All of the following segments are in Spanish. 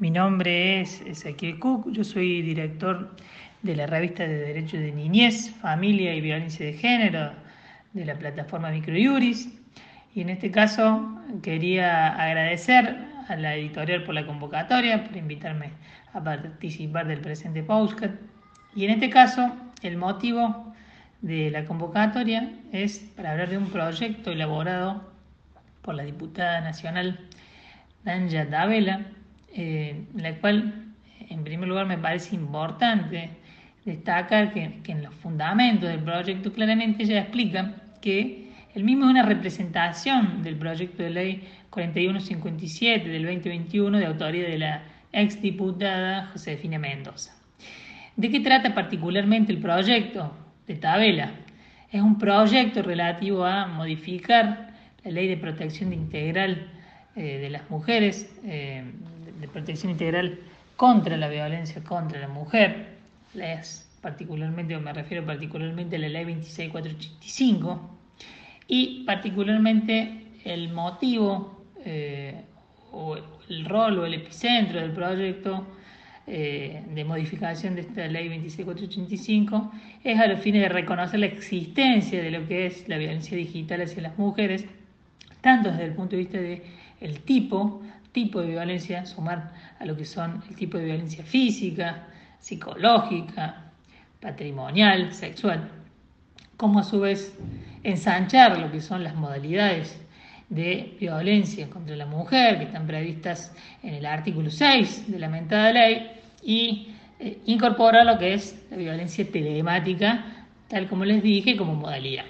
Mi nombre es Ezequiel Cook, yo soy director de la revista de Derechos de Niñez, Familia y Violencia de Género de la plataforma Microjuris. Y en este caso quería agradecer a la editorial por la convocatoria, por invitarme a participar del presente podcast. Y en este caso, el motivo de la convocatoria es para hablar de un proyecto elaborado por la diputada nacional Danja Davela, eh, la cual en primer lugar me parece importante destacar que, en los fundamentos del proyecto claramente ella explica que el mismo es una representación del proyecto de ley 4157 del 2021 de autoría de la exdiputada Josefina Mendoza. ¿De qué trata particularmente el proyecto de Tabela? Es un proyecto relativo a modificar la ley de protección integral eh, de las mujeres, eh, de protección integral contra la violencia contra la mujer, particularmente, o me refiero particularmente a la ley 26485, y particularmente el motivo eh, o el rol o el epicentro del proyecto de modificación de esta ley 26485 es a los fines de reconocer la existencia de lo que es la violencia digital hacia las mujeres, tanto desde el punto de vista de el tipo, tipo de violencia, sumar a lo que son el tipo de violencia física, psicológica, patrimonial, sexual, como a su vez ensanchar lo que son las modalidades de violencia contra la mujer que están previstas en el artículo 6 de la mentada ley y eh, incorporar lo que es la violencia telemática, tal como les dije, como modalidad.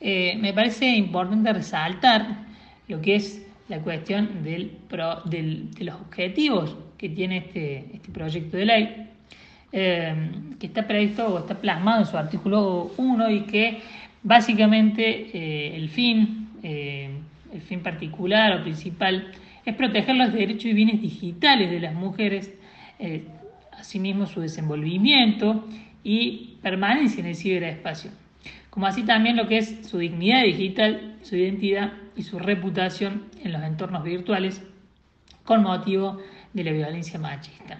Eh, me parece importante resaltar lo que es la cuestión del, de los objetivos que tiene este, este proyecto de ley, eh, que está previsto o está plasmado en su artículo 1 y que básicamente eh, el fin, eh, el fin particular o principal es proteger los derechos y bienes digitales de las mujeres, asimismo su desenvolvimiento y permanencia en el ciberespacio como así también lo que es su dignidad digital, su identidad y su reputación en los entornos virtuales con motivo de la violencia machista.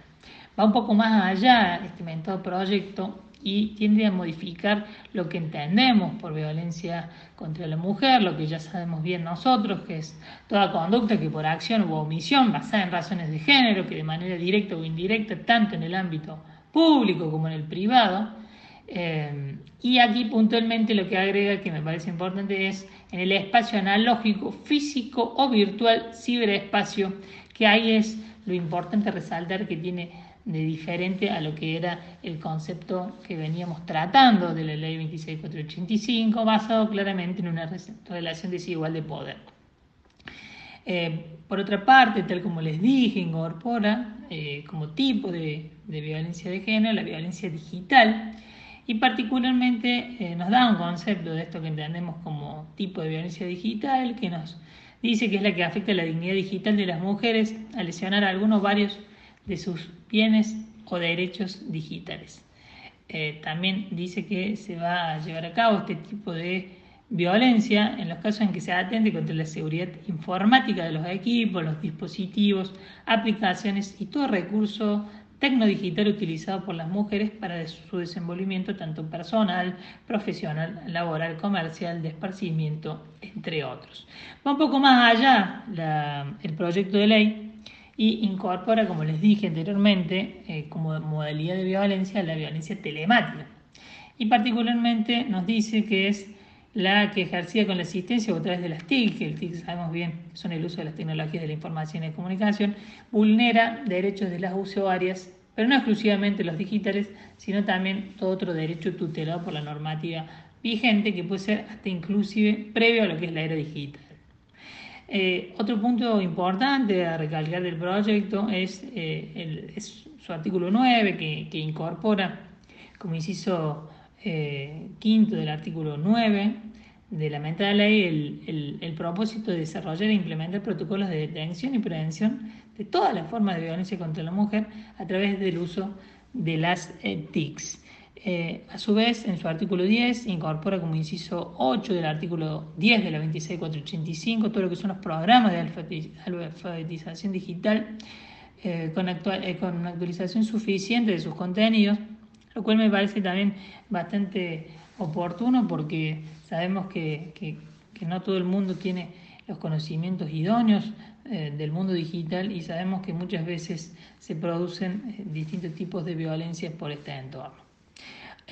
Va un poco más allá este mentado proyecto y tiende a modificar lo que entendemos por violencia contra la mujer, lo que ya sabemos bien nosotros, que es toda conducta que por acción u omisión basada en razones de género, que de manera directa o indirecta, tanto en el ámbito público como en el privado, eh, y aquí puntualmente lo que agrega, que me parece importante, es en el espacio analógico, físico o virtual, ciberespacio, que ahí es lo importante resaltar que tiene de diferente a lo que era el concepto que veníamos tratando de la ley 26485, basado claramente en una relación desigual de poder. Eh, por otra parte, tal como les dije, incorpora eh, como tipo de violencia de género la violencia digital, y particularmente eh, nos da un concepto de esto que entendemos como tipo de violencia digital, que nos dice que es la que afecta la dignidad digital de las mujeres a lesionar algunos varios de sus bienes o derechos digitales. Eh, también dice que se va a llevar a cabo este tipo de violencia en los casos en que se atende contra la seguridad informática de los equipos, los dispositivos, aplicaciones y todo recurso tecnodigital utilizado por las mujeres para su desenvolvimiento tanto personal, profesional, laboral, comercial, de esparcimiento, entre otros. Va un poco más allá el proyecto de ley y incorpora, como les dije anteriormente, eh, como modalidad de violencia la violencia telemática. Y particularmente nos dice que es la que ejercía con la asistencia o a través de las TIC, que el TIC sabemos bien son el uso de las tecnologías de la información y la comunicación, vulnera derechos de las usuarias, pero no exclusivamente los digitales, sino también todo otro derecho tutelado por la normativa vigente que puede ser hasta inclusive previo a lo que es la era digital. Eh, otro punto importante a recalcar del proyecto es, eh, su artículo 9 que, que incorpora como inciso eh, quinto del artículo 9 de la meta de ley el, el, propósito de desarrollar e implementar protocolos de detención y prevención de todas las formas de violencia contra la mujer a través del uso de las eh, TICs. Eh, a su vez, en su artículo 10, incorpora como inciso 8 del artículo 10 de la 26485 todo lo que son los programas de alfabetización digital con, con una actualización suficiente de sus contenidos, lo cual me parece también bastante oportuno porque sabemos que, que, no todo el mundo tiene los conocimientos idóneos del mundo digital y sabemos que muchas veces se producen distintos tipos de violencia por este entorno.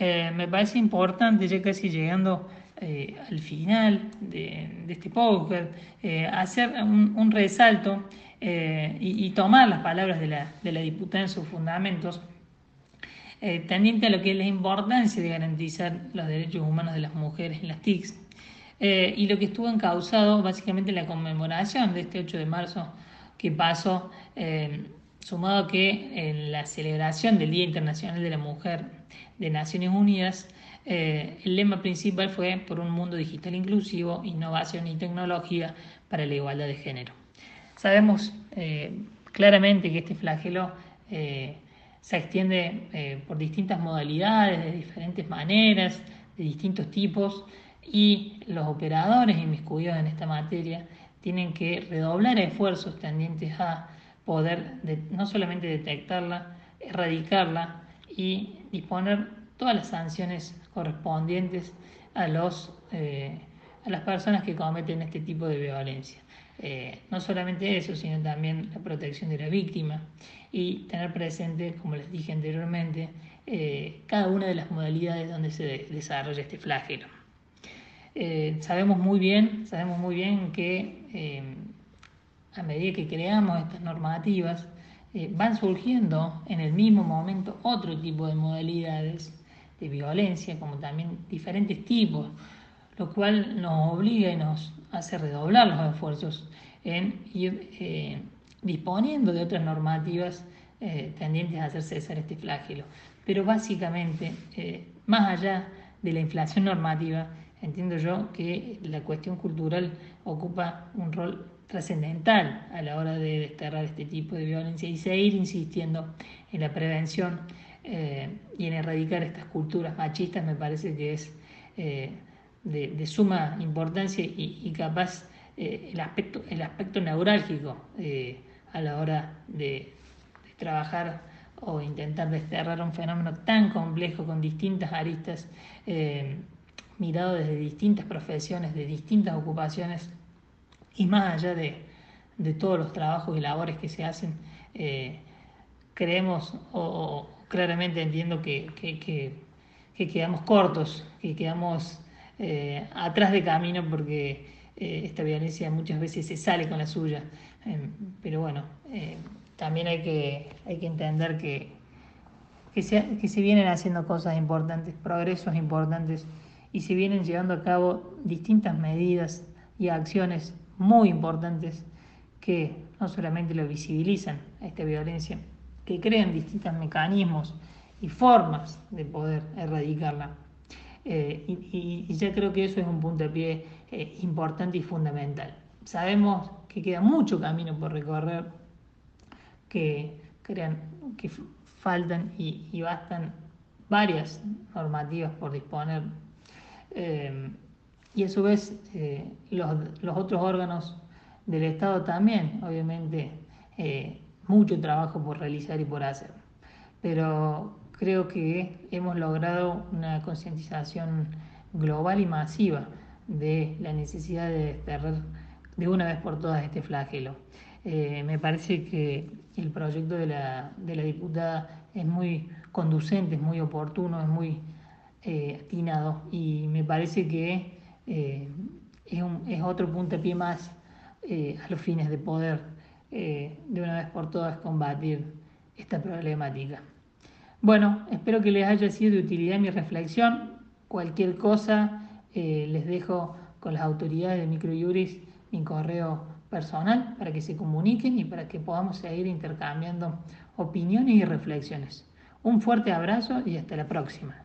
me parece importante, ya casi llegando eh, al final de, este podcast, eh, hacer un, resalto eh, y, tomar las palabras de la, de la diputada en sus fundamentos, tendiente a lo que es la importancia de garantizar los derechos humanos de las mujeres en las TICs, y lo que estuvo encausado básicamente en la conmemoración de este 8 de marzo que pasó, sumado a que en la celebración del Día Internacional de la Mujer de Naciones Unidas, eh, el lema principal fue por un mundo digital inclusivo, innovación y tecnología para la igualdad de género. Sabemos eh, claramente que este flagelo eh, se extiende por distintas modalidades, de diferentes maneras, de distintos tipos, y los operadores inmiscuidos en esta materia tienen que redoblar esfuerzos tendientes a poder no solamente detectarla, erradicarla y disponer todas las sanciones correspondientes a, los, eh, a las personas que cometen este tipo de violencia. Eh, no solamente eso, sino también la protección de la víctima y tener presente, como les dije anteriormente, eh, cada una de las modalidades donde se desarrolla este flagelo. sabemos muy bien, sabemos muy bien que a medida que creamos estas normativas, van surgiendo en el mismo momento otro tipo de modalidades de violencia, como también diferentes tipos, lo cual nos obliga y nos hace redoblar los esfuerzos en ir eh, disponiendo de otras normativas eh, tendientes a hacer cesar este flagelo. Pero básicamente, eh, más allá de la inflación normativa, entiendo yo que la cuestión cultural ocupa un rol trascendental a la hora de desterrar este tipo de violencia y seguir insistiendo en la prevención y en erradicar estas culturas machistas me parece que es de, suma importancia y, capaz eh, el, aspecto, el aspecto neurálgico a la hora de, trabajar o intentar desterrar un fenómeno tan complejo con distintas aristas, mirado desde distintas profesiones, de distintas ocupaciones y más allá de, de todos los trabajos y labores que se hacen, creemos o, claramente entiendo que, quedamos cortos, que quedamos eh, atrás de camino porque eh, esta violencia muchas veces se sale con la suya. Em, pero bueno, eh, también hay que, hay que entender que, que, se, que se vienen haciendo cosas importantes, progresos importantes y se vienen llevando a cabo distintas medidas y acciones muy importantes que no solamente lo visibilizan a esta violencia, que crean distintos mecanismos y formas de poder erradicarla. Eh, y, ya creo que eso es un puntapié eh, importante y fundamental. Sabemos que queda mucho camino por recorrer, que, faltan y, bastan varias normativas por disponer. Eh, y a su vez los, los, otros órganos del Estado también, obviamente, mucho trabajo por realizar y por hacer. Pero creo que hemos logrado una concientización global y masiva de la necesidad de desterrar de una vez por todas este flagelo. Eh, me parece que el proyecto de la, de la, diputada es muy conducente, es muy oportuno, es muy eh, atinado y me parece que eh, es, un, es, otro puntapié más a los fines de poder eh, de una vez por todas combatir esta problemática. Bueno, espero que les haya sido de utilidad mi reflexión. Cualquier cosa eh, les dejo con las autoridades de Microjuris mi correo personal para que se comuniquen y para que podamos seguir intercambiando opiniones y reflexiones. Un fuerte abrazo y hasta la próxima.